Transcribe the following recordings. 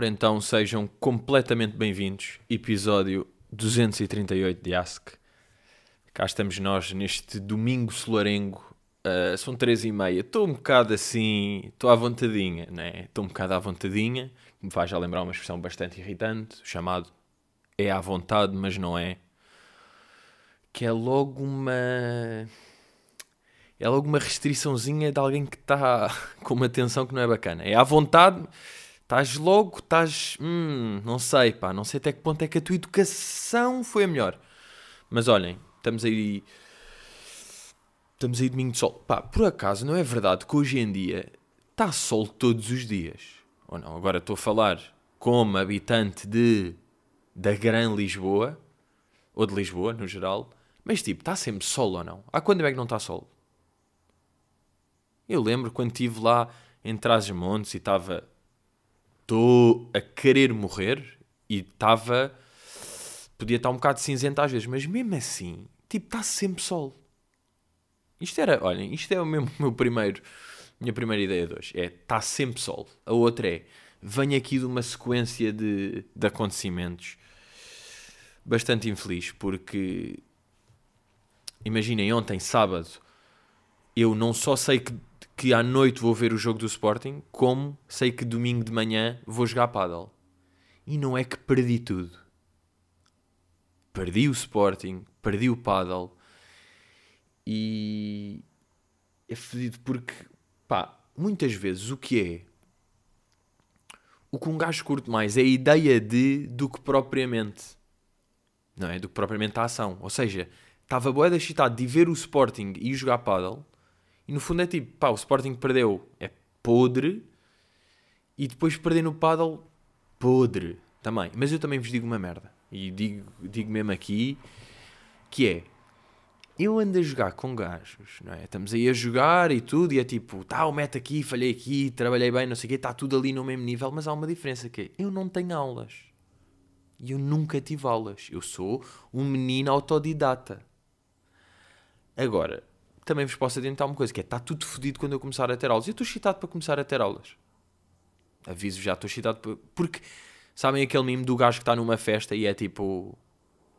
Ora então, sejam completamente bem-vindos. Episódio 238 de Ask. Cá estamos nós neste domingo solarengo. Uh, são três e meia. Estou um bocado assim, estou à vontadinha, né? Estou um bocado à vontadinha. Me faz já lembrar uma expressão bastante irritante, chamado é à vontade, mas não é. Que é logo uma... É logo uma restriçãozinha de alguém que está com uma tensão que não é bacana. É à vontade Estás logo, estás. Hum, não sei, pá, não sei até que ponto é que a tua educação foi a melhor. Mas olhem, estamos aí. Estamos aí domingo de sol. Pá, por acaso não é verdade que hoje em dia está sol todos os dias? Ou não? Agora estou a falar como habitante de. da Gran Lisboa, ou de Lisboa no geral, mas tipo, está sempre sol ou não? Há quando é que não está sol? Eu lembro quando estive lá em Trás-os-Montes e estava estou a querer morrer e estava. Podia estar um bocado cinzento às vezes, mas mesmo assim, tipo, está sempre sol. Isto era, olhem, isto é o meu, meu primeiro, minha primeira ideia de hoje. É, está sempre sol. A outra é, venho aqui de uma sequência de, de acontecimentos bastante infeliz, porque imaginem, ontem, sábado, eu não só sei que que à noite vou ver o jogo do Sporting, como sei que domingo de manhã vou jogar paddle. E não é que perdi tudo. Perdi o Sporting, perdi o paddle. E é fedido porque, pá, muitas vezes o que é o que um gajo curte mais é a ideia de do que propriamente não é? Do que propriamente a ação. Ou seja, estava boa excitado de ver o Sporting e jogar paddle e no fundo é tipo, pá, o Sporting perdeu, é podre. E depois perder no paddle, podre também. Mas eu também vos digo uma merda. E digo, digo mesmo aqui, que é, eu ando a jogar com gajos, não é? Estamos aí a jogar e tudo, e é tipo, tá, o meta aqui, falhei aqui, trabalhei bem, não sei o quê, está tudo ali no mesmo nível, mas há uma diferença que é, eu não tenho aulas. E eu nunca tive aulas. Eu sou um menino autodidata. Agora, também vos posso adiantar uma coisa, que é, está tudo fodido quando eu começar a ter aulas. Eu estou excitado para começar a ter aulas. Aviso já, estou excitado para... Porque, sabem aquele meme do gajo que está numa festa e é tipo...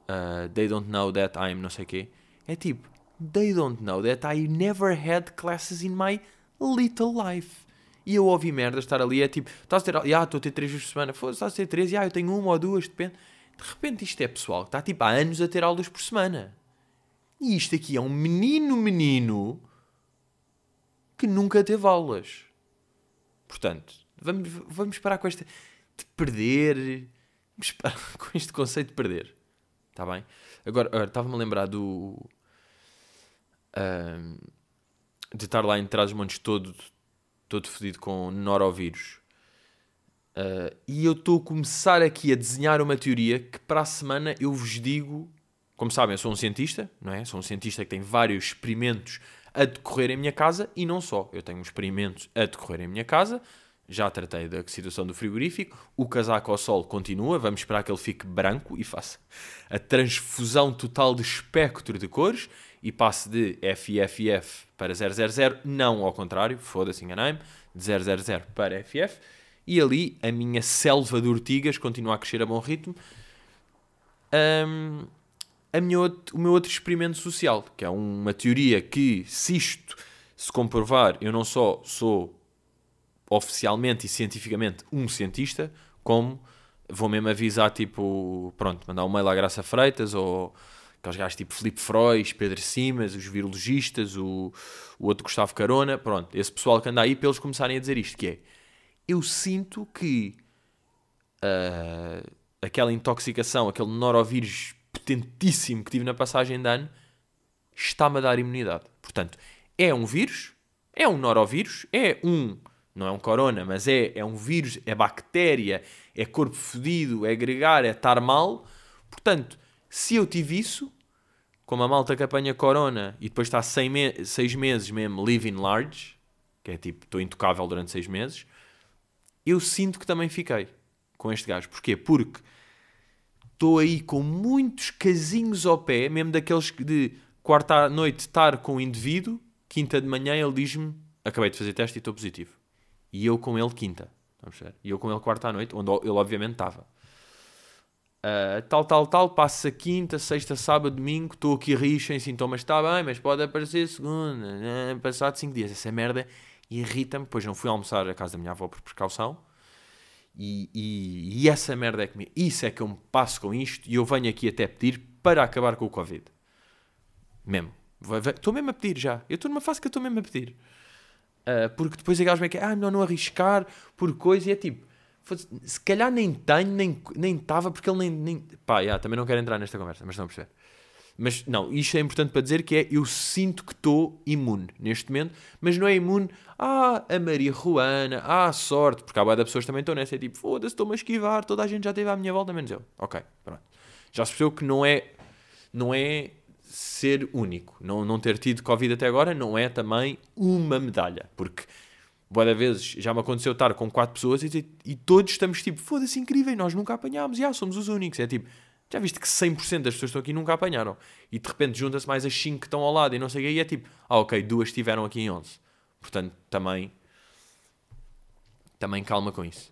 Uh, they don't know that I'm não sei o quê. É tipo, they don't know that I never had classes in my little life. E eu ouvi merda estar ali, é tipo, estás a ter, ah, estou a ter três vezes por semana, foda estás a ter três, ah, eu tenho uma ou duas, depende. De repente isto é pessoal, está tipo há anos a ter aulas por semana. E isto aqui é um menino, menino que nunca teve aulas. Portanto, vamos, vamos parar com esta de perder. Vamos parar com este conceito de perder. Está bem? Agora, estava-me a lembrar do. De estar lá em Trás-os-Montes todo, todo fedido com norovírus. Uh, e eu estou a começar aqui a desenhar uma teoria que para a semana eu vos digo como sabem, eu sou um cientista, não é? Sou um cientista que tem vários experimentos a decorrer em minha casa e não só. Eu tenho experimentos a decorrer em minha casa. Já tratei da situação do frigorífico. O casaco ao sol continua. Vamos esperar que ele fique branco e faça a transfusão total de espectro de cores e passe de FFF para 000. Não ao contrário, foda-se, enganei-me. De 000 para FF. E ali a minha selva de ortigas continua a crescer a bom ritmo. Um, minha, o meu outro experimento social, que é uma teoria que, se isto se comprovar, eu não só sou oficialmente e cientificamente um cientista, como vou mesmo avisar, tipo, pronto, mandar um mail à Graça Freitas ou aqueles gajos tipo Felipe Frois, Pedro Simas, os virologistas, o, o outro Gustavo Carona, pronto, esse pessoal que anda aí para eles começarem a dizer isto, que é, eu sinto que uh, aquela intoxicação, aquele norovírus potentíssimo que tive na passagem de ano está-me a dar imunidade. Portanto, é um vírus, é um norovírus, é um, não é um corona, mas é, é um vírus, é bactéria, é corpo fedido, é gregar, é estar mal. Portanto, se eu tive isso, como a malta que apanha corona e depois está seis, me seis meses mesmo living large, que é tipo, estou intocável durante seis meses, eu sinto que também fiquei com este gajo. Porquê? Porque estou aí com muitos casinhos ao pé, mesmo daqueles de quarta noite estar com o indivíduo, quinta de manhã ele diz-me: Acabei de fazer teste e estou positivo. E eu com ele quinta. Vamos ver. E eu com ele quarta à noite, onde ele obviamente estava. Uh, tal, tal, tal, passa quinta, sexta, sábado, domingo, estou aqui rio sem sintomas, está bem, mas pode aparecer segunda, né? passado cinco dias. Essa merda irrita-me. Depois não fui almoçar à casa da minha avó por precaução. E, e, e, essa merda é que me. Isso é que eu me passo com isto e eu venho aqui até pedir para acabar com o Covid. Mesmo. Estou mesmo a pedir já. Eu estou numa fase que estou mesmo a pedir. Uh, porque depois a gajo que ah, melhor não arriscar por coisa e é tipo, se calhar nem tenho, nem nem estava, porque ele nem, nem. Pá, yeah, também não quero entrar nesta conversa, mas estão a perceber. Mas não, isto é importante para dizer que é eu sinto que estou imune neste momento, mas não é imune ah, a Maria Ruana, ah, a sorte, porque há várias pessoas também estão nessa, é tipo, foda-se, estou-me a esquivar, toda a gente já esteve à minha volta, menos eu. Ok, pronto. Já se percebeu que não é, não é ser único. Não, não ter tido Covid até agora não é também uma medalha, porque boas vezes já me aconteceu estar com quatro pessoas e, e todos estamos tipo, foda-se, incrível, nós nunca apanhámos, e ah, somos os únicos. É tipo, já viste que 100% das pessoas que estão aqui nunca apanharam. E de repente junta-se mais as 5 que estão ao lado e não sei o que, e é tipo, ah, ok, duas estiveram aqui em 11. Portanto, também, também calma com isso.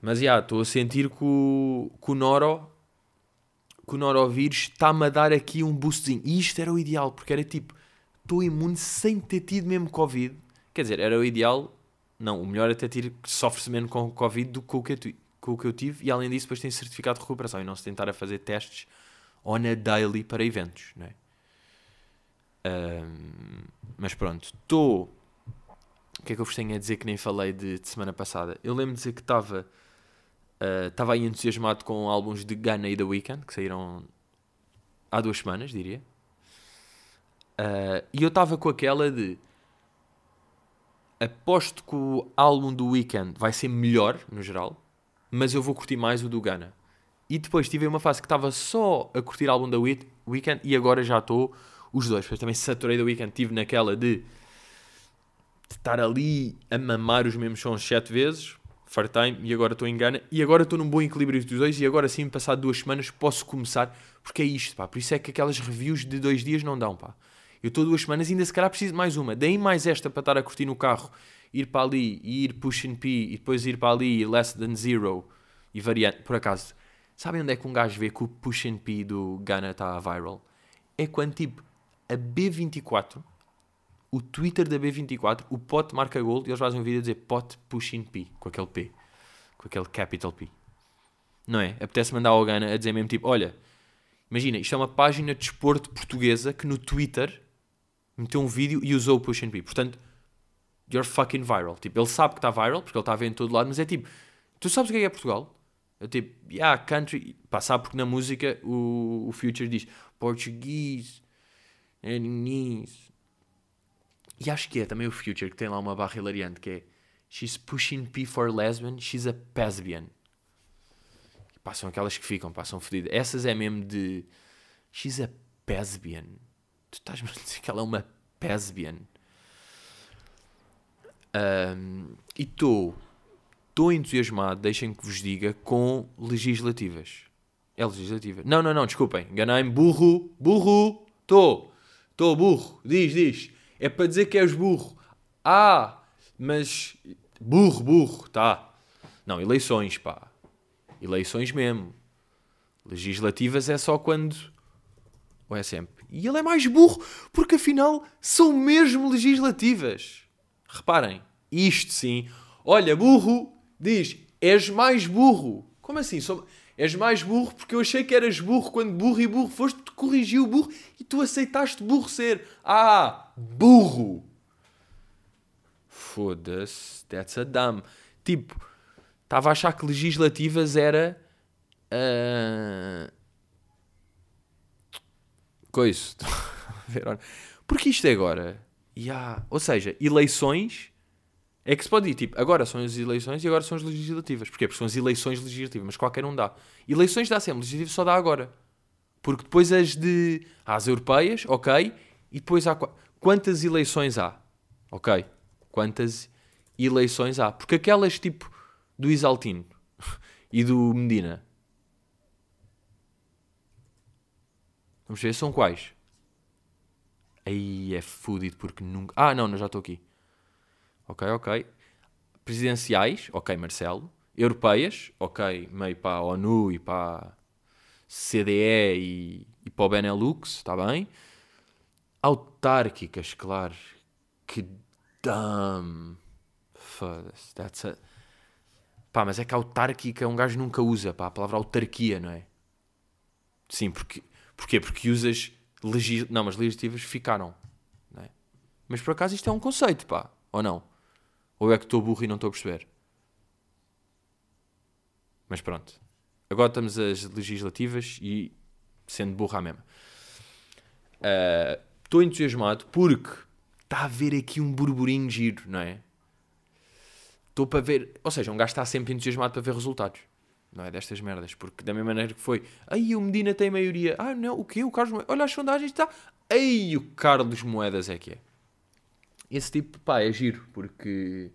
Mas, já, estou a sentir que o, que o Noro, que o Norovírus está-me a dar aqui um boostzinho. E isto era o ideal, porque era tipo, estou imune sem ter tido mesmo Covid. Quer dizer, era o ideal, não, o melhor é ter tido, sofre-se menos com Covid do que com o que com o que eu tive e além disso depois tem certificado de recuperação e não se tentar a fazer testes on a daily para eventos, não é? Um, mas pronto, estou. O que é que eu vos tenho a dizer que nem falei de, de semana passada? Eu lembro de dizer que estava estava uh, aí entusiasmado com álbuns de Ghana e The Weeknd que saíram há duas semanas, diria. Uh, e eu estava com aquela de aposto que o álbum do Weeknd vai ser melhor no geral mas eu vou curtir mais o do Ghana. E depois tive uma fase que estava só a curtir álbum da Weekend e agora já estou os dois. Depois também saturei da Weekend, tive naquela de, estar ali a mamar os mesmos sons sete vezes, fartime, e agora estou em Ghana. E agora estou num bom equilíbrio dos dois e agora sim, passado duas semanas, posso começar, porque é isto, pá. Por isso é que aquelas reviews de dois dias não dão, pá. Eu estou duas semanas e ainda se calhar preciso de mais uma. Deem mais esta para estar a curtir no carro ir para ali e ir pushing P e depois ir para ali e less than zero e variante. Por acaso, sabem onde é que um gajo vê que o pushing P do Ghana está viral? É quando tipo a B24, o Twitter da B24, o pot marca gold e eles fazem um vídeo a dizer pot pushing P com aquele P, com aquele capital P. Não é? Apetece mandar ao Ghana a dizer mesmo tipo: olha, imagina, isto é uma página de desporto portuguesa que no Twitter meteu um vídeo e usou o pushing P. Portanto you're fucking viral. Tipo, ele sabe que está viral, porque ele está a ver em todo lado, mas é tipo, tu sabes o que é, que é Portugal? É tipo, yeah, country, pá, sabe porque na música o, o Future diz português, inglês. E acho que é também o Future que tem lá uma barra hilariante que é She's pushing P for lesbian, she's a pesbian. Passam aquelas que ficam, passam fodidas. Essas é mesmo de She's a pesbian. Tu estás-me a dizer que ela é uma pesbian. E estou estou entusiasmado, deixem que vos diga, com legislativas. É legislativa. Não, não, não, desculpem. Enganei-me. Burro, burro. Estou. Estou burro. Diz, diz. É para dizer que és burro. Ah, mas. Burro, burro. Tá. Não, eleições, pá. Eleições mesmo. Legislativas é só quando. Ou é sempre. E ele é mais burro porque afinal são mesmo legislativas. Reparem, isto sim. Olha, burro, diz, és mais burro. Como assim? Sou... És mais burro porque eu achei que eras burro quando burro e burro foste, te corrigiu o burro e tu aceitaste burro ser. Ah, burro! Foda-se, that's a dumb. Tipo, estava a achar que legislativas era. Uh... Coisa. Porque isto é agora Yeah. Ou seja, eleições é que se pode ir, tipo, agora são as eleições e agora são as legislativas. Porquê? Porque são as eleições legislativas, mas qualquer um dá. Eleições dá sempre, legislativas só dá agora. Porque depois as de. Há as europeias, ok, e depois há. Quantas eleições há? Ok. Quantas eleições há? Porque aquelas tipo do Isaltino e do Medina. Vamos ver, são quais? Aí é fodido porque nunca. Ah, não, não já estou aqui. Ok, ok. presidenciais, ok, Marcelo. Europeias, ok, meio para a ONU e para a CDE e, e para o Benelux, está bem. Autárquicas, claro. Que dumb. Foda-se. That's a... Pá, mas é que autárquica um gajo nunca usa, pá, a palavra autarquia, não é? Sim, porque... Porquê? Porque usas... Legis... Não, mas legislativas ficaram. É? Mas por acaso isto é um conceito, pá. Ou não? Ou é que estou burro e não estou a perceber? Mas pronto. Agora estamos às legislativas e sendo burro à mesma. Ah, Estou uh, entusiasmado porque está a haver aqui um burburinho giro, não é? Estou para ver. Ou seja, um gajo está sempre entusiasmado para ver resultados. Não é? Destas merdas. Porque da mesma maneira que foi. Aí o Medina tem maioria. Ah, não, o quê? O Carlos Moedas. Olha as sondagens, está. Aí o Carlos Moedas é que é. Esse tipo, pá, é giro. Porque.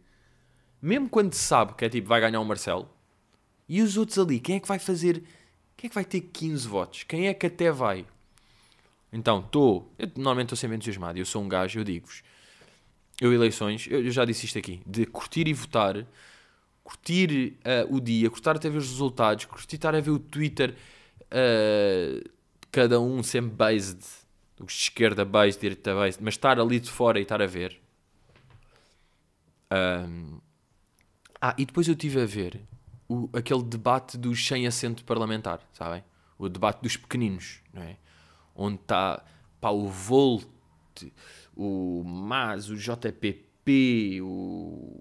Mesmo quando se sabe que é tipo, vai ganhar o Marcelo. E os outros ali, quem é que vai fazer. Quem é que vai ter 15 votos? Quem é que até vai? Então, estou. Normalmente estou sempre entusiasmado. Eu sou um gajo, eu digo-vos eu eleições, eu, já disse isto aqui, de curtir e votar, curtir uh, o dia, curtir até ver os resultados, curtir estar a ver o Twitter, uh, cada um sempre based, de esquerda based, direita based, mas estar ali de fora e estar a ver. Um, ah, e depois eu estive a ver o, aquele debate dos sem assento parlamentar, sabem? O debate dos pequeninos, não é? Onde está, pá, o Volt o MAS, o JPP, o,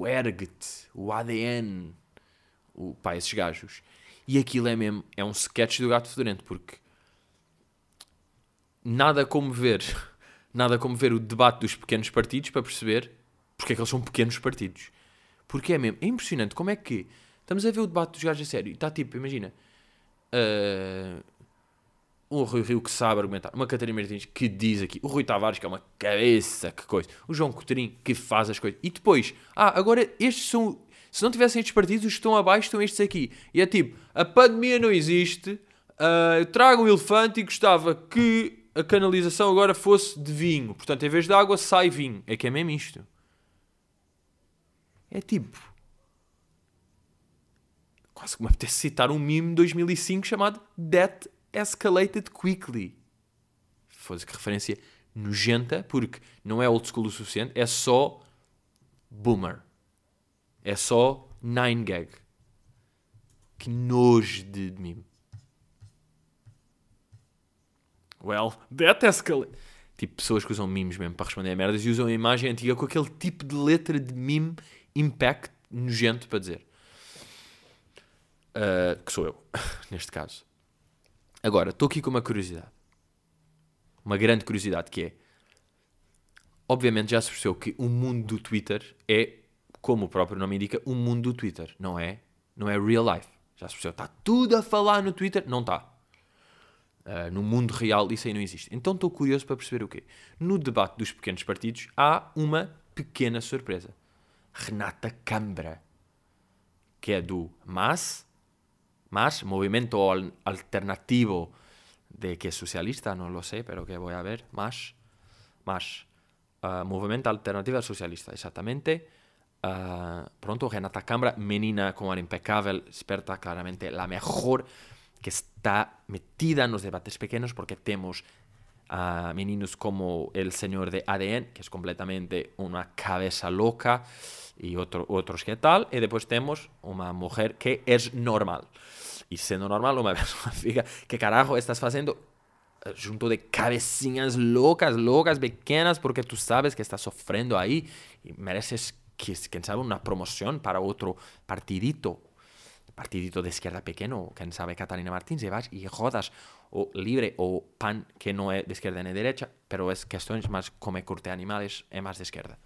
o ERGT, o ADN, o, pá, esses gajos. E aquilo é mesmo, é um sketch do gato fedorento, porque nada como ver, nada como ver o debate dos pequenos partidos para perceber porque é que eles são pequenos partidos. Porque é mesmo, é impressionante como é que estamos a ver o debate dos gajos a sério e está tipo, imagina, uh, um Rui Rio que sabe argumentar, uma Catarina Martins que diz aqui, o Rui Tavares que é uma cabeça, que coisa, o João Coutinho que faz as coisas, e depois, ah, agora estes são, se não tivessem estes partidos, os que estão abaixo estão estes aqui, e é tipo, a pandemia não existe, uh, trago um elefante e gostava que a canalização agora fosse de vinho, portanto, em vez de água, sai vinho, é que é mesmo isto. É tipo, quase que me apetece citar um meme de 2005 chamado Death escalated quickly. Foda-se que referência nojenta, porque não é old school o suficiente, é só boomer. É só nine gag. Que nojo de, de mime. Well, that escalated. Tipo, pessoas que usam memes mesmo para responder a merdas e usam a imagem antiga com aquele tipo de letra de meme impact nojento para dizer. Uh, que sou eu, neste caso. Agora, estou aqui com uma curiosidade. Uma grande curiosidade que é. Obviamente já se percebeu que o mundo do Twitter é, como o próprio nome indica, um mundo do Twitter. Não é, não é real life. Já se percebeu. Está tudo a falar no Twitter. Não está. Uh, no mundo real isso aí não existe. Então estou curioso para perceber o quê? No debate dos pequenos partidos há uma pequena surpresa. Renata Câmara, que é do MAS, más, movimiento alternativo de que socialista, no lo sé, pero que voy a ver, más, más. Uh, movimiento alternativo socialista, exactamente. Uh, pronto, Renata Cambra, menina como impecable, experta, claramente la mejor, que está metida en los debates pequeños porque tenemos a meninos como el señor de ADN, que es completamente una cabeza loca, y otro, otros que tal, y después tenemos una mujer que es normal. E sendo normal, uma pessoa fica, que carajo estás fazendo junto de cabecinhas loucas, loucas, pequenas, porque tu sabes que estás sofrendo aí e mereces, quem sabe, uma promoção para outro partidito, partidito de esquerda pequeno, quem sabe Catarina Martins, e vas e rodas o Libre ou PAN, que não é de esquerda nem de derecha, pero es questões mais como é corte animales, é mais de esquerda.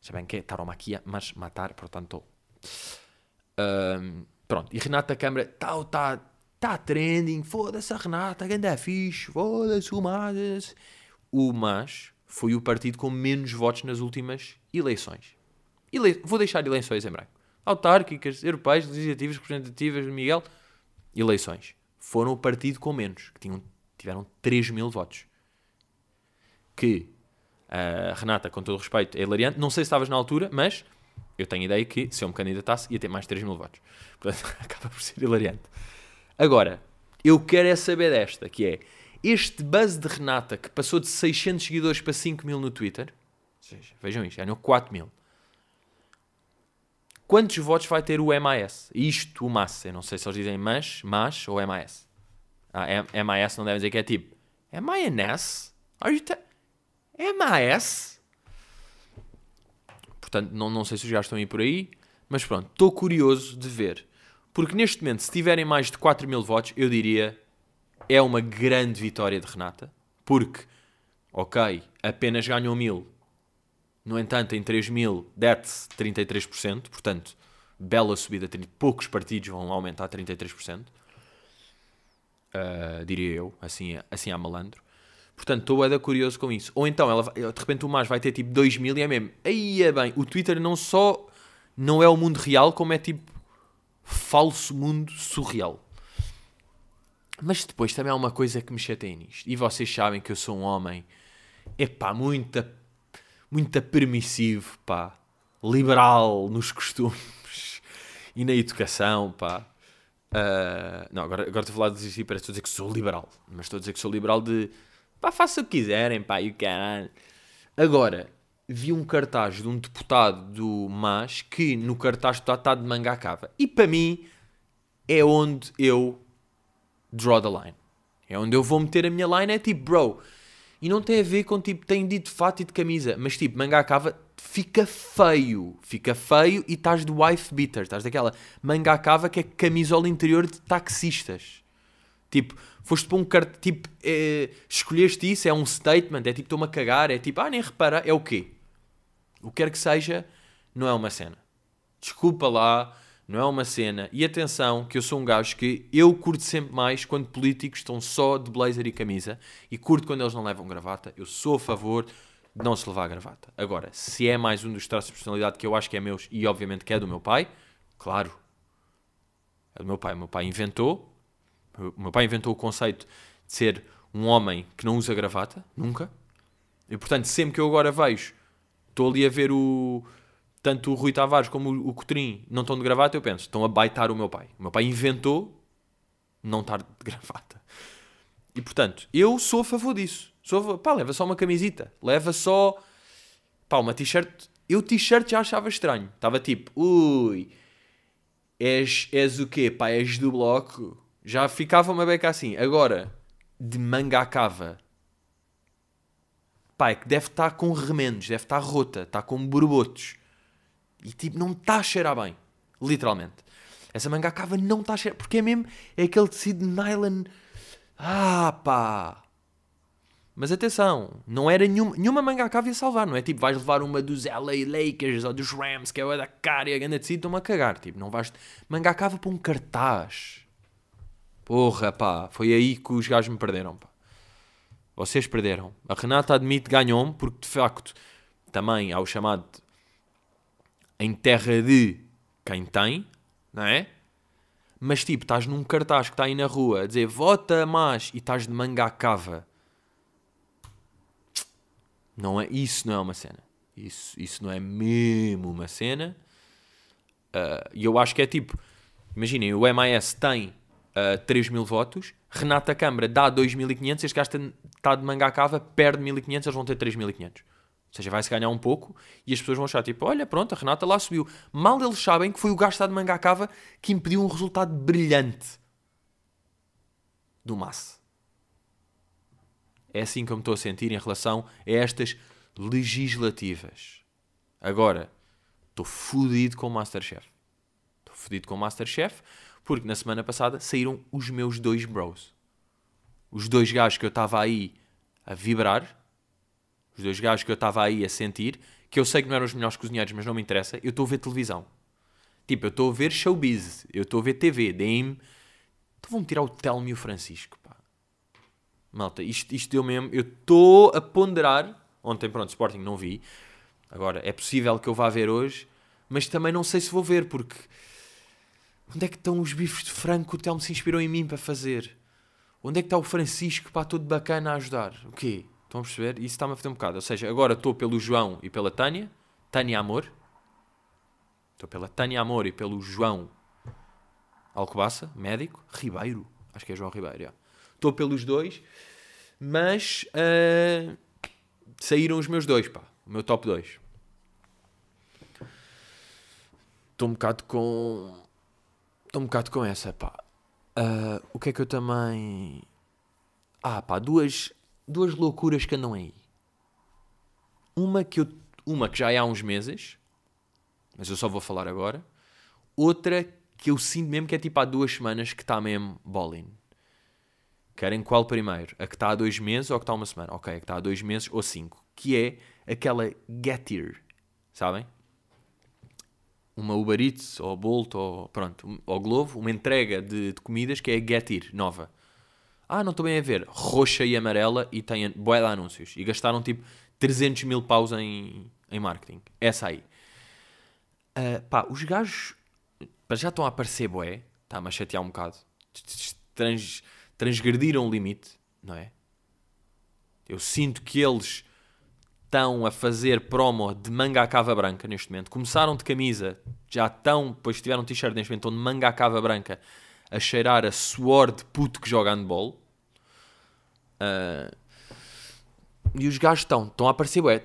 Saben que taromaquia, mas matar, portanto... Um, Pronto, e Renata Câmara está tá, tá trending, foda-se a Renata, ganda fixe, foda-se o Mas. O Mas foi o partido com menos votos nas últimas eleições. Ele... Vou deixar eleições em branco. Autárquicas, europeias, legislativas, representativas, Miguel. Eleições. Foram o partido com menos, que tinham, tiveram 3 mil votos. Que A Renata, com todo o respeito, é hilariante. Não sei se estavas na altura, mas eu tenho a ideia que se eu me candidatasse ia ter mais de 3 mil votos. Portanto, acaba por ser hilariante. Agora, eu quero é saber desta, que é este buzz de Renata que passou de 600 seguidores para 5 mil no Twitter. Seja, vejam isto, ganhou 4 mil. Quantos votos vai ter o MAS? Isto, o MAS. Eu não sei se eles dizem MAS, MAS ou MAS. Ah, MAS não deve dizer que é tipo MINS? Are you MAS? Portanto, não, não sei se já estão aí por aí. Mas pronto, estou curioso de ver. Porque neste momento, se tiverem mais de 4 mil votos, eu diria é uma grande vitória de Renata. Porque, ok, apenas ganhou mil. No entanto, em 3 mil, dete-se 33%. Portanto, bela subida. Poucos partidos vão aumentar 33%. Uh, diria eu, assim, assim a malandro. Portanto, estou ainda curioso com isso. Ou então, ela, de repente, o mais vai ter tipo 2 mil e é mesmo. Aí é bem, o Twitter não só não é o mundo real, como é tipo falso mundo surreal. Mas depois também há uma coisa que me chateia nisto. E vocês sabem que eu sou um homem, epá, muito, muito permissivo, pá. Liberal nos costumes e na educação, pá. Uh, não, agora, agora estou a falar de desistir, parece que estou a dizer que sou liberal. Mas estou a dizer que sou liberal de, pá, faça o que quiserem, pá, e o caralho. Agora, vi um cartaz de um deputado do MAS que no cartaz está de manga à cava. E para mim é onde eu draw the line. É onde eu vou meter a minha line. É tipo, bro. E não tem a ver com tipo, tem de fato e de camisa. Mas tipo, manga cava fica feio. Fica feio e estás de wife beater. Estás daquela manga cava que é camisola interior de taxistas. Tipo, foste para um cartaz. Tipo, é, escolheste isso, é um statement. É tipo, estou-me a cagar. É tipo, ah, nem repara. É o quê? O que quer que seja, não é uma cena. Desculpa lá, não é uma cena. E atenção, que eu sou um gajo que eu curto sempre mais quando políticos estão só de blazer e camisa e curto quando eles não levam gravata. Eu sou a favor de não se levar a gravata. Agora, se é mais um dos traços de personalidade que eu acho que é meus e obviamente que é do meu pai, claro. É do meu pai. O meu pai inventou. O meu pai inventou o conceito de ser um homem que não usa gravata, nunca. E portanto, sempre que eu agora vejo estou ali a ver o. Tanto o Rui Tavares como o, Cotrim não estão de gravata, eu penso, estão a baitar o meu pai. O meu pai inventou não estar de gravata. E portanto, eu sou a favor disso. Sou a, pá, leva só uma camisita. Leva só. Pá, uma t-shirt. Eu t-shirt já achava estranho. Estava tipo, ui, és, és o quê? Pá, és do bloco. Já ficava uma beca assim. Agora, de manga à cava pá, é que deve estar com remendos, deve estar rota, está com borbotos. E tipo, não está a cheirar bem. Literalmente. Essa manga cava não está a cheirar. Porque é mesmo, é aquele tecido nylon. Ah, pá. Mas atenção, não era nenhuma, nenhuma manga cava ia salvar, não é? Tipo, vais levar uma dos LA Lakers ou dos Rams, que é a da cara e a grande tecido, estão-me a cagar. Tipo, não vais. Manga cava para um cartaz. Porra, pá. Foi aí que os gajos me perderam, pá. Vocês perderam. A Renata admite ganhou-me porque de facto também há o chamado em terra de quem tem, não é? Mas tipo, estás num cartaz que está aí na rua a dizer vota mais e estás de manga à cava. Não é, isso não é uma cena. Isso, isso não é mesmo uma cena. Uh, e eu acho que é tipo, imaginem, o MIS tem uh, 3 mil votos, Renata Câmara dá 2.500, este gajo está de manga à cava, perde 1.500, eles vão ter 3.500. Ou seja, vai-se ganhar um pouco e as pessoas vão achar tipo, olha, pronto, a Renata lá subiu. Mal eles sabem que foi o está de manga cava que impediu um resultado brilhante do Massa. É assim que eu me estou a sentir em relação a estas legislativas. Agora, estou fodido com o Masterchef. Estou fodido com o Masterchef porque na semana passada saíram os meus dois bros. Os dois gajos que eu estava aí a vibrar, os dois gajos que eu estava aí a sentir, que eu sei que não eram os melhores cozinheiros, mas não me interessa, eu estou a ver televisão. Tipo, eu estou a ver showbiz, eu estou a ver TV, deem-me. Então vão-me tirar o Telmo e o Francisco, pá. Malta, isto, isto deu mesmo. Eu estou a ponderar. Ontem, pronto, Sporting não vi. Agora, é possível que eu vá ver hoje, mas também não sei se vou ver, porque Onde é que estão os bifes de frango que o Telmo se inspirou em mim para fazer? Onde é que está o Francisco, para todo bacana a ajudar? O quê? Estão a perceber? Isso está-me a fazer um bocado. Ou seja, agora estou pelo João e pela Tânia. Tânia Amor. Estou pela Tânia Amor e pelo João Alcobaça, médico. Ribeiro. Acho que é João Ribeiro, já. Estou pelos dois. Mas uh, saíram os meus dois, pá. O meu top 2. Estou um bocado com. Estou um bocado com essa, pá. Uh, o que é que eu também. Ah, pá, duas, duas loucuras que andam aí. Uma que, eu, uma que já é há uns meses, mas eu só vou falar agora. Outra que eu sinto mesmo que é tipo há duas semanas que está mesmo bowling. Querem qual primeiro? A que está há dois meses ou a que está há uma semana? Ok, a que está há dois meses ou cinco. Que é aquela Getir. Sabem? uma Uber Eats ou Bolt ou pronto, ou Glovo, uma entrega de, de comidas que é Getir, nova. Ah, não estou bem a ver. Roxa e amarela e tem boé de anúncios. E gastaram tipo 300 mil paus em, em marketing. Essa aí. Uh, pá, os gajos já estão a aparecer boé. Está-me a chatear um bocado. Trans, transgrediram o limite, não é? Eu sinto que eles estão a fazer promo de manga à cava branca neste momento. Começaram de camisa, já estão, depois tiveram t-shirt neste momento, estão de manga à cava branca a cheirar a suor de puto que joga handball. Uh, e os gajos estão, estão a aparecer, ué.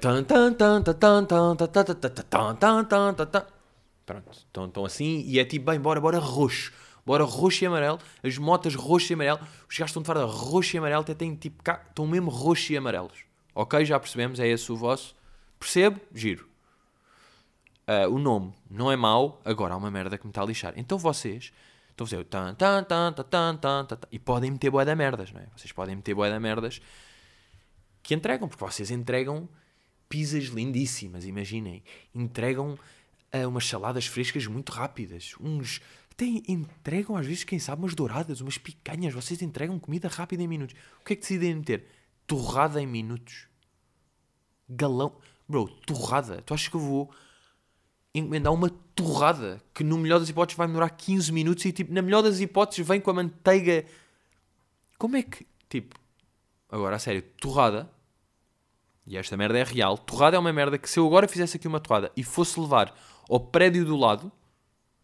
Pronto, estão, estão assim e é tipo, bem, bora, bora roxo. Bora roxo e amarelo. As motas roxo e amarelo. Os gajos estão de fora roxo e amarelo, até têm tipo, estão mesmo roxo e amarelos. Ok, já percebemos, é esse o vosso. Percebo? Giro. Uh, o nome não é mau, agora há uma merda que me está a lixar. Então vocês estão a fazer o tan, tan, tan, tan, tan, tan, tan, e podem meter boé da merdas, não é? Vocês podem meter boé da merdas que entregam, porque vocês entregam pizzas lindíssimas, imaginem. Entregam uh, umas saladas frescas muito rápidas, uns. Tem, entregam às vezes, quem sabe, umas douradas, umas picanhas. Vocês entregam comida rápida em minutos. O que é que decidem meter? torrada em minutos. Galão. Bro, torrada. Tu achas que eu vou encomendar uma torrada que no melhor das hipóteses vai demorar 15 minutos e tipo, na melhor das hipóteses vem com a manteiga. Como é que. Tipo. Agora, a sério, torrada. E esta merda é real. Torrada é uma merda que se eu agora fizesse aqui uma torrada e fosse levar ao prédio do lado,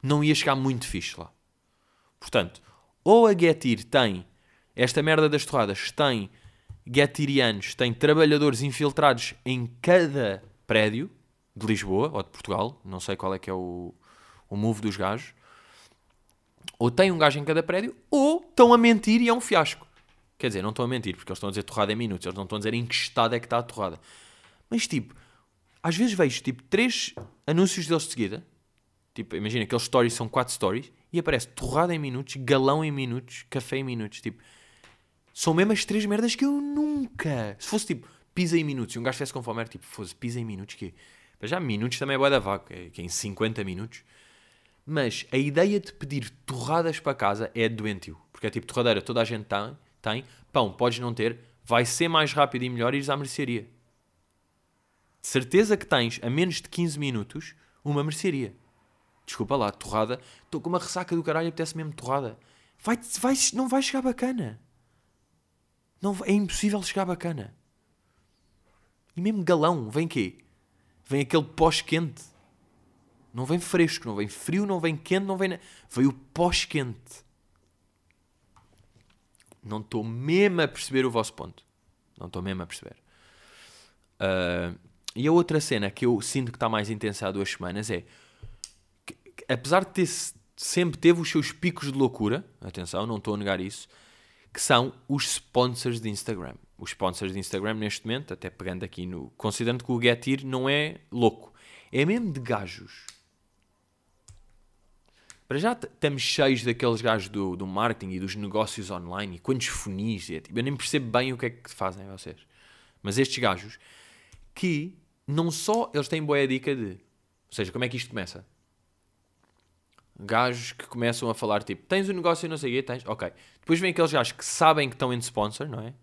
não ia chegar muito fixe lá. Portanto, ou a Getir tem esta merda das torradas tem getirianos têm trabalhadores infiltrados em cada prédio de Lisboa ou de Portugal, não sei qual é que é o, o move dos gajos, ou tem um gajo em cada prédio, ou estão a mentir e é um fiasco. Quer dizer, não estão a mentir, porque eles estão a dizer torrada em minutos, eles não estão a dizer em que estado é que está a torrada. Mas tipo, às vezes vejo tipo três anúncios deles de seguida, tipo, imagina, aqueles stories são quatro stories, e aparece torrada em minutos, galão em minutos, café em minutos, tipo são mesmo as três merdas que eu nunca. Se fosse tipo pisa em minutos e um gajo estivesse com fome, era tipo, fosse pisa em minutos, que Mas já minutos também é boa da vaca, que é em 50 minutos. Mas a ideia de pedir torradas para casa é doentio. Porque é tipo torradeira, toda a gente tem, tem. Pão, podes não ter. Vai ser mais rápido e melhor ires à mercearia. De certeza que tens, a menos de 15 minutos, uma mercearia. Desculpa lá, torrada. Estou com uma ressaca do caralho, apetece mesmo torrada. Vai, vai, não vai chegar bacana. Não, é impossível chegar bacana. E mesmo galão, vem quê? Vem aquele pós-quente. Não vem fresco, não vem frio, não vem quente, não vem. Veio o pós-quente. Não estou mesmo a perceber o vosso ponto. Não estou mesmo a perceber. Uh, e a outra cena que eu sinto que está mais intensa há duas semanas é que, apesar de ter, sempre teve os seus picos de loucura, atenção, não estou a negar isso, que são os sponsors de Instagram. Os sponsors de Instagram, neste momento, até pegando aqui no. Considerando que o Getir não é louco, é mesmo de gajos. Para já estamos cheios daqueles gajos do, do marketing e dos negócios online e quantos funis. É, tipo, eu nem percebo bem o que é que fazem vocês. Mas estes gajos que não só eles têm boa dica de. Ou seja, como é que isto começa? gajos que começam a falar tipo, tens um negócio e não sei o quê, tens, ok. Depois vem aqueles gajos que sabem que estão em sponsor, não é?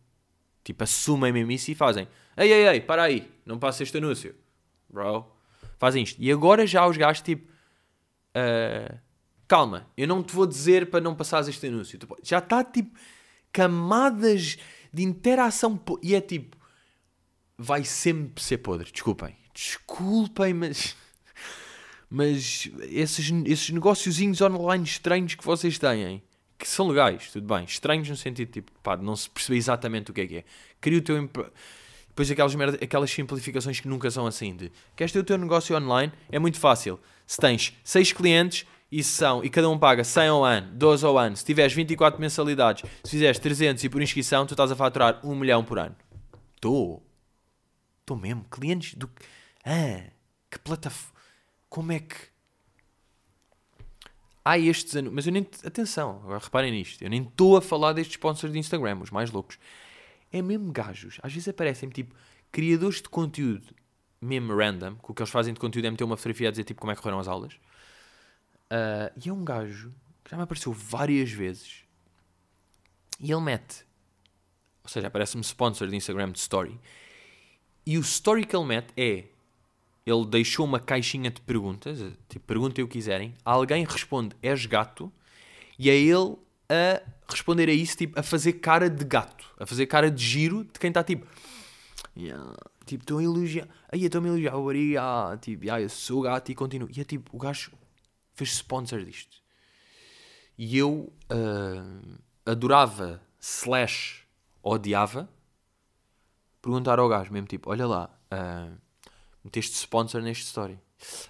Tipo, assumem mesmo isso e fazem, ei, ei, ei, para aí, não passa este anúncio, bro. Fazem isto. E agora já os gajos tipo, uh, calma, eu não te vou dizer para não passares este anúncio. Já está tipo, camadas de interação, e é tipo, vai sempre ser podre. Desculpem. Desculpem, mas. Mas esses, esses negóciozinhos online estranhos que vocês têm, que são legais, tudo bem. Estranhos no sentido tipo, pá, não se perceber exatamente o que é que é. Cria o teu. Depois aquelas, merda, aquelas simplificações que nunca são assim de queres ter o teu negócio online? É muito fácil. Se tens 6 clientes e são, e cada um paga 100 ao ano, 12 ao ano, se tiveres 24 mensalidades, se fizeres 300 e por inscrição, tu estás a faturar 1 milhão por ano. Estou. Estou mesmo. Clientes do. Ah, que plataforma. Como é que. Há estes. Mas eu nem. Atenção, agora reparem nisto. Eu nem estou a falar destes sponsors de Instagram, os mais loucos. É mesmo gajos. Às vezes aparecem tipo criadores de conteúdo mesmo random, que o que eles fazem de conteúdo é meter uma fotografia a dizer tipo como é que correram as aulas. Uh, e é um gajo que já me apareceu várias vezes. E ele mete. Ou seja, aparece-me sponsor de Instagram de story. E o story que ele mete é ele deixou uma caixinha de perguntas, tipo, perguntem o que quiserem, alguém responde, és gato, e é ele a responder a isso, tipo, a fazer cara de gato, a fazer cara de giro de quem está tipo, yeah, tipo, estou a elogiar, aí estou-me a elogiar, tipo, yeah, eu sou gato e continuo. E é tipo, o gajo fez sponsor disto. E eu uh, adorava, slash, odiava, perguntar ao gajo mesmo, tipo, olha lá, uh, meteste sponsor neste story.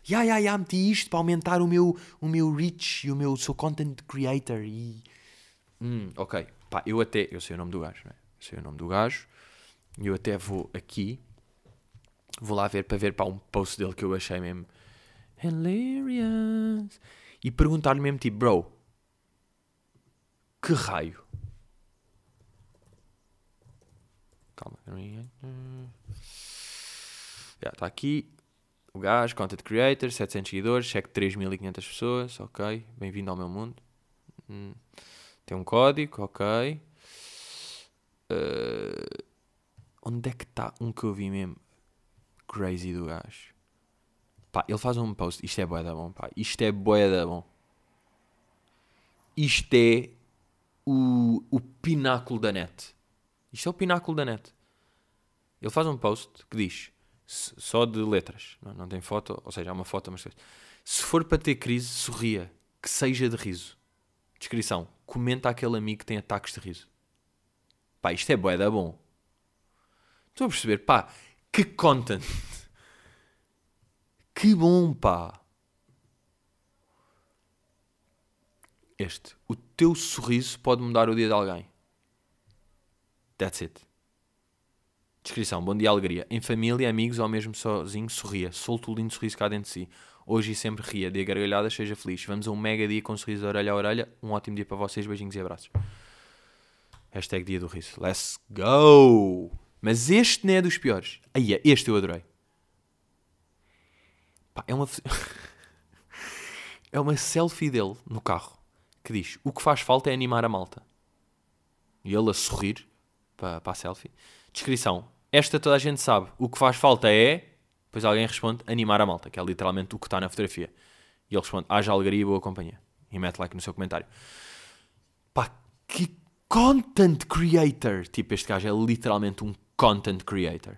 Ya, ya, ya, meti isto para aumentar o meu, o meu reach e o meu, sou content creator e... Hum, ok, pá, eu até, eu sei o nome do gajo, não é? Eu sei o nome do gajo e eu até vou aqui, vou lá ver para ver para um post dele que eu achei mesmo hilarious e perguntar-lhe mesmo tipo, bro, que raio? Calma, está aqui. O gajo, content creator, 700 seguidores, cheque 3.500 pessoas, ok. Bem-vindo ao meu mundo. Hum. Tem um código, ok. Uh, onde é que está um que eu vi mesmo? Crazy do gajo. Pá, ele faz um post. Isto é boeda bom, pá. Isto é boeda bom. Isto é o, o pináculo da net. Isto é o pináculo da net. Ele faz um post que diz só de letras, não, não tem foto, ou seja, há uma foto, mas se for para ter crise, sorria, que seja de riso. Descrição: comenta aquele amigo que tem ataques de riso. Pá, isto é bué da bom. Estou a perceber, pá, que content. Que bom, pá. Este. O teu sorriso pode mudar o dia de alguém. That's it. Descrição: Bom dia, alegria. Em família, amigos ou mesmo sozinho, sorria. Solto o lindo sorriso cá dentro de si. Hoje e sempre ria. Dê gargalhadas, seja feliz. Vamos a um mega dia com um sorriso de orelha a orelha. Um ótimo dia para vocês. Beijinhos e abraços. Hashtag dia do riso. Let's go! Mas este nem é dos piores. Aí, é, este eu adorei. Pá, é uma. é uma selfie dele no carro que diz: O que faz falta é animar a malta. E ele a sorrir para, para a selfie. Descrição: esta toda a gente sabe. O que faz falta é. Depois alguém responde animar a malta, que é literalmente o que está na fotografia. E ele responde: haja alegria e boa companhia. E mete like no seu comentário. Pá, que content creator! Tipo, este gajo é literalmente um content creator.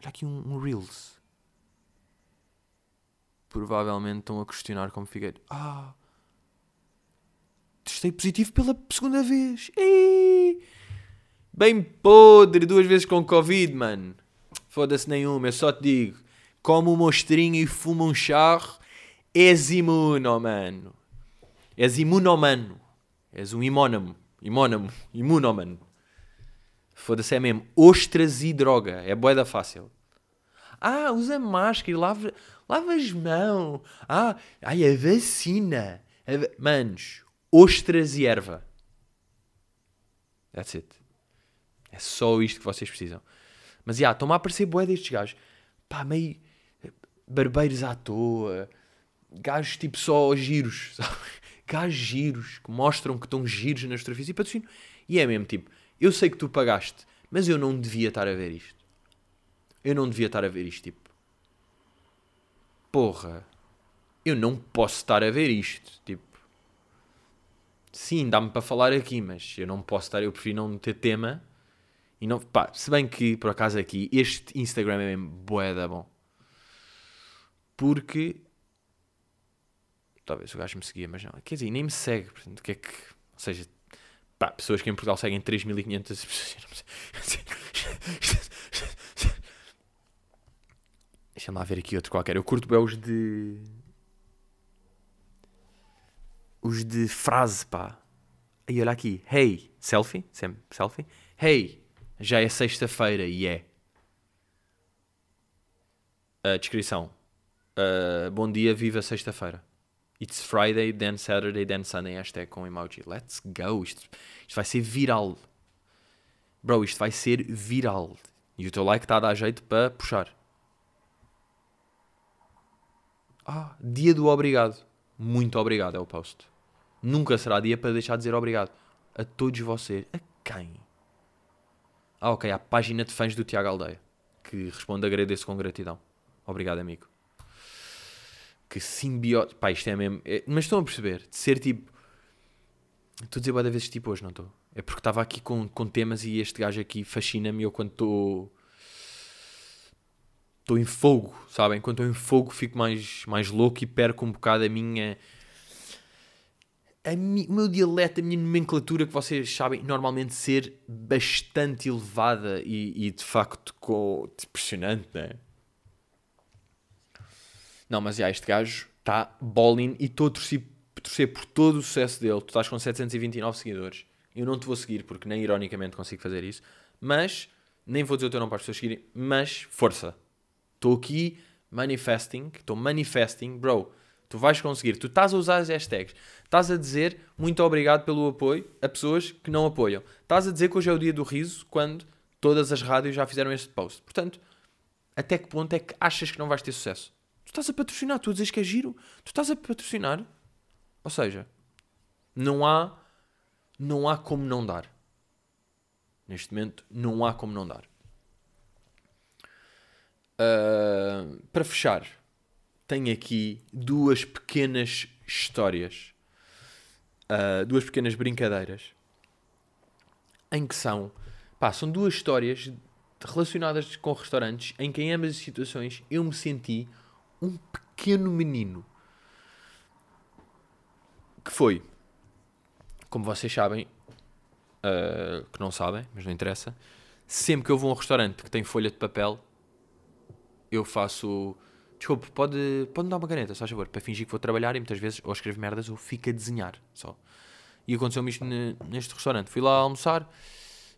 Olha aqui um, um Reels. Provavelmente estão a questionar como fiquei. Ah! Testei positivo pela segunda vez. Ei! Bem podre, duas vezes com Covid, mano. Foda-se nenhuma, eu só te digo. Come um mostrinho e fuma um charro, és imuno, mano. És imunomano. És um imónamo. Imónamo. Imunómano. Foda-se, é mesmo. Ostras e droga. É boeda fácil. Ah, usa máscara lava, lava as mãos. Ah, ai, a vacina. A... Manos, ostras e erva. That's it. É só isto que vocês precisam. Mas, já, yeah, estão-me a aparecer bué destes gajos. Pá, meio barbeiros à toa. Gajos tipo só giros, sabe? Gajos giros, que mostram que estão giros nas fotografias e patrocínio. E é mesmo tipo, eu sei que tu pagaste, mas eu não devia estar a ver isto. Eu não devia estar a ver isto, tipo. Porra. Eu não posso estar a ver isto, tipo. Sim, dá-me para falar aqui, mas eu não posso estar, eu prefiro não ter tema E não, pá, se bem que, por acaso aqui, este Instagram é mesmo boeda bom. Porque... Talvez o gajo me seguia, mas não. Quer dizer, nem me segue. Portanto, que é que... Ou seja, pá, pessoas que em Portugal seguem 3.500 pessoas. Deixa-me lá ver aqui outro qualquer. Eu curto bem os de... Os de frase, pá. Aí, olha aqui. Hey, selfie. Sempre selfie. Hey, já é sexta-feira e é. A descrição. Uh, bom dia, viva sexta-feira. It's Friday, then Saturday, then Sunday. Hashtag com emoji. Let's go. Isto, isto vai ser viral. Bro, isto vai ser viral. E o teu like está a dar jeito para puxar. Ah, dia do obrigado. Muito obrigado é o post. Nunca será dia para deixar de dizer obrigado. A todos vocês. A quem? Ah, ok. A página de fãs do Tiago Aldeia. Que responde agradeço com gratidão. Obrigado, amigo. Que simbiose. Pá, isto é mesmo. É... Mas estão a perceber? De ser tipo. Estou a dizer várias vezes tipo hoje, não estou? É porque estava aqui com, com temas e este gajo aqui fascina-me. Eu quando estou estou em fogo, sabem? Quando estou em fogo fico mais, mais louco e perco um bocado a minha. Mi, o meu dialeto, a minha nomenclatura, que vocês sabem normalmente ser bastante elevada e, e de facto com, impressionante, não é? Não, mas já, este gajo está bowling e estou a torcer, torcer por todo o sucesso dele. Tu estás com 729 seguidores. Eu não te vou seguir porque nem ironicamente consigo fazer isso. Mas, nem vou dizer o teu nome para as pessoas seguirem, mas força Estou aqui manifesting, estou manifesting, bro. Tu vais conseguir. Tu estás a usar as hashtags. Estás a dizer muito obrigado pelo apoio a pessoas que não apoiam. Estás a dizer que hoje é o dia do riso quando todas as rádios já fizeram este post. Portanto, até que ponto é que achas que não vais ter sucesso? Tu estás a patrocinar, tu dizes que é giro. Tu estás a patrocinar. Ou seja, não há, não há como não dar. Neste momento, não há como não dar. Uh, para fechar, tenho aqui duas pequenas histórias, uh, duas pequenas brincadeiras, em que são, pá, são duas histórias relacionadas com restaurantes em que em ambas as situações eu me senti um pequeno menino. Que foi, como vocês sabem, uh, que não sabem, mas não interessa, sempre que eu vou a um restaurante que tem folha de papel, eu faço. Desculpe, pode, pode me dar uma caneta, só favor, para fingir que vou trabalhar e muitas vezes ou escrevo merdas ou fico a desenhar só. E aconteceu-me isto neste restaurante. Fui lá almoçar,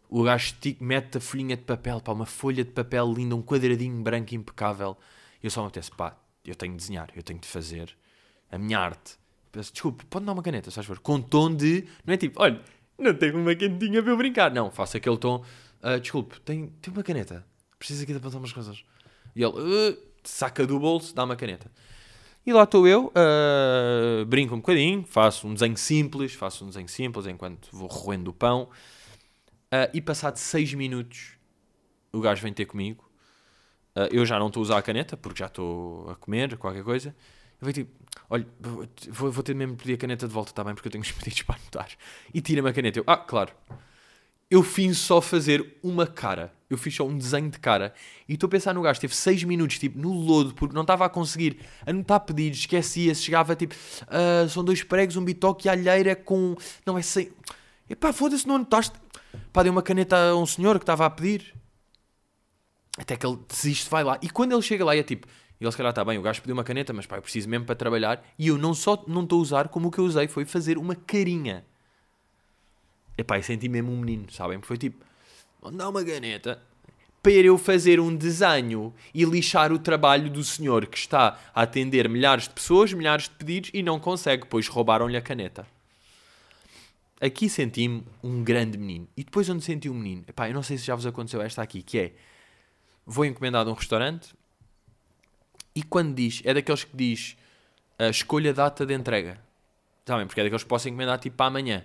o gajo mete a folhinha de papel, pá, uma folha de papel linda, um quadradinho branco impecável. E eu só me apetece, pá, eu tenho de desenhar, eu tenho de fazer a minha arte. Peço, desculpe, pode dar uma caneta, só favor, com tom de. Não é tipo, olha, não tenho uma canetinha para eu brincar. Não, faço aquele tom. Uh, desculpe, tem, tem uma caneta. Preciso aqui de apontar umas coisas. E ele uh, saca do bolso, dá uma caneta. E lá estou eu, uh, brinco um bocadinho, faço um desenho simples, faço um desenho simples enquanto vou roendo o pão. Uh, e passado 6 minutos, o gajo vem ter comigo. Uh, eu já não estou a usar a caneta, porque já estou a comer, qualquer coisa. Eu venho tipo, olha, vou, vou ter mesmo pedir a caneta de volta, está bem? Porque eu tenho os pedidos para anotar. E tira-me a caneta. Eu, ah, claro eu fiz só fazer uma cara. Eu fiz só um desenho de cara. E estou a pensar no gajo, teve 6 minutos, tipo, no lodo, porque não estava a conseguir anotar pedidos, esquecia-se, chegava tipo, uh, são dois pregos, um bitoque e alheira com. Não é sem. Epá, foda-se, não anotaste. Pá, dei uma caneta a um senhor que estava a pedir. Até que ele desiste, vai lá. E quando ele chega lá, é tipo, ele se calhar está bem, o gajo pediu uma caneta, mas pá, eu preciso mesmo para trabalhar. E eu não só não estou a usar, como o que eu usei foi fazer uma carinha. Epá, eu senti mesmo um menino, sabem? Porque foi tipo, dá uma caneta para eu fazer um desenho e lixar o trabalho do senhor que está a atender milhares de pessoas, milhares de pedidos e não consegue, pois roubaram-lhe a caneta. Aqui senti-me um grande menino. E depois onde senti um menino, epá, eu não sei se já vos aconteceu esta aqui, que é, vou encomendar de um restaurante e quando diz, é daqueles que diz, a escolha data de entrega. Sabem? Porque é daqueles que posso encomendar tipo para amanhã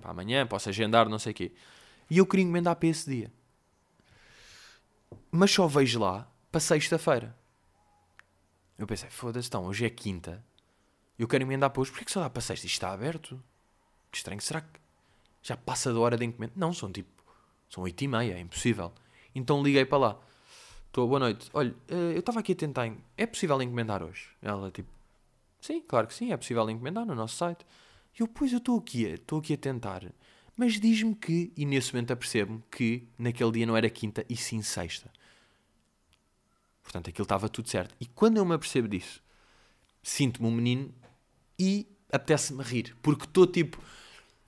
para amanhã, posso agendar, não sei o quê. E eu queria encomendar para esse dia. Mas só vejo lá para sexta-feira. Eu pensei, foda-se, então, hoje é quinta. Eu quero emendar para hoje, porquê que só dá para sexta? Isto está aberto? Que estranho, será que já passa da hora de encomenda? Não, são tipo São 8 e meia, é impossível. Então liguei para lá. Estou, boa noite. Olha, eh, eu estava aqui a tentar. en- É possível encomendar hoje? Ela, tipo, sim, claro que sim, é possível encomendar no nosso site. E eu, pois, eu estou aqui, estou aqui a tentar. Mas diz-me que, e nesse momento apercebo-me que naquele dia não era quinta e sim sexta. Portanto, aquilo estava tudo certo. E quando eu me apercebo disso, sinto-me um menino e apetece-me rir. Porque estou tipo,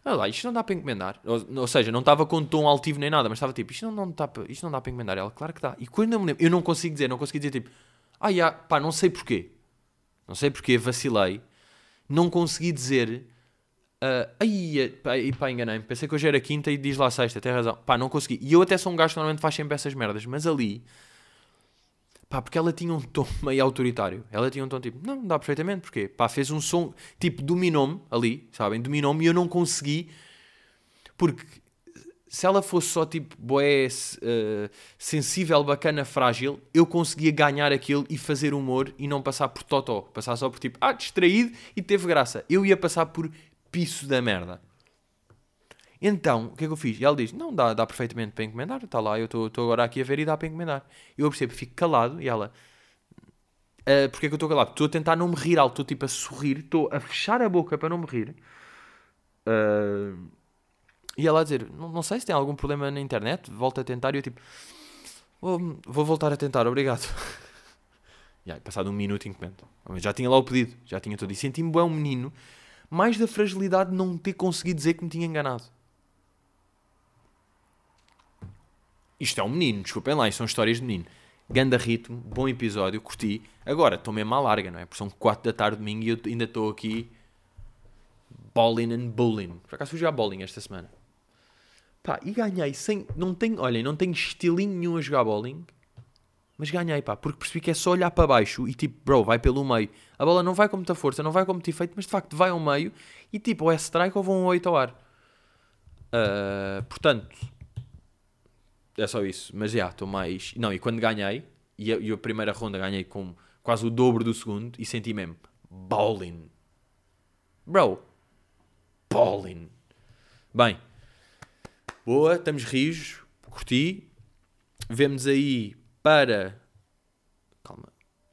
olha lá, isto não dá para encomendar. Ou, ou seja, não estava com tom altivo nem nada, mas estava tipo, isto não, não, dá para, isto não dá para encomendar. Ela, claro que dá. E quando eu me lembro, eu não consigo dizer, não consigo dizer tipo, ah, já, pá, não sei porquê. Não sei porquê, vacilei. Não consegui dizer, ah, ai, pá, e pá, enganei-me. Pensei que hoje era quinta e diz lá sexta, tem razão. Pá, não consegui. E eu até sou um gajo que normalmente faz sempre essas merdas, mas ali, pá, porque ela tinha um tom meio autoritário. Ela tinha um tom tipo, não, dá perfeitamente, porquê? Pá, fez um som, tipo, dominou-me ali, sabem? Dominou-me e eu não consegui, porque se ela fosse só tipo, boé, eh, sensível, bacana, frágil, eu conseguia ganhar aquilo e fazer humor e não passar por totó. Passar só por tipo, ah, distraído e teve graça. Eu ia passar por piso da merda. Então, o que é que eu fiz? E ela diz: Não, dá, dá perfeitamente para encomendar. Está lá, eu estou agora aqui a ver e dá para encomendar. Eu percebo, fico calado e ela. "Ah, Porquê é que eu estou calado? Estou a tentar não me rir alto, estou tipo a sorrir, estou a fechar a boca para não me rir. Ah, e ela a dizer: não, não sei se tem algum problema na internet, volta a tentar. E eu tipo: Vou, vou voltar a tentar, obrigado. E aí, passado um minuto, encomendo. Já tinha lá o pedido, já tinha tudo. E senti-me bem um menino, mais da fragilidade de não ter conseguido dizer que me tinha enganado. Isto é um menino, desculpem lá, isto são histórias de menino. Ganda ritmo, bom episódio, curti. Agora, estou mesmo à larga, não é? Porque são 4 da tarde domingo e eu ainda estou aqui bowling and bowling. Por acaso fui jogar bowling esta semana. Pá, e ganhei sem... Não tenho, olhem, não tenho estilinho nenhum a jogar bowling. Mas ganhei, pá, porque percebi que é só olhar para baixo e tipo, bro, vai pelo meio. A bola não vai com muita força, não vai com muito efeito, mas de facto vai ao meio e tipo, ou é strike ou vão 8 ao ar. Ah, portanto, é só isso. Mas já, estou mais. Não, e quando ganhei, e a, e a primeira ronda ganhei com quase o dobro do segundo, e senti mesmo, bowling. Bro, bowling. Bem, boa, estamos rios, curti. Vemos aí para. Calma.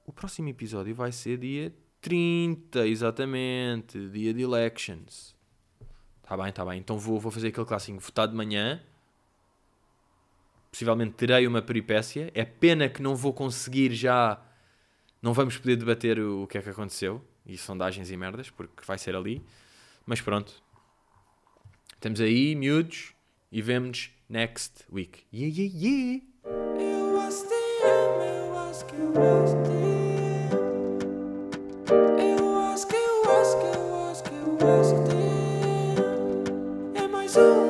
O próximo episódio vai ser dia 30, exatamente. Dia de elections. Tá bem, tá bem. Então vou, vou fazer aquele clássico votar de manhã. Possivelmente terei uma peripécia. É pena que não vou conseguir já. Não vamos poder debater o, o que é que aconteceu. E sondagens e merdas, porque vai ser ali. Mas pronto. Estamos aí, miúdos. E vemos next week. Yeah, yeah, yeah! Eu acho que eu acho que eu acho que eu acho que é mais um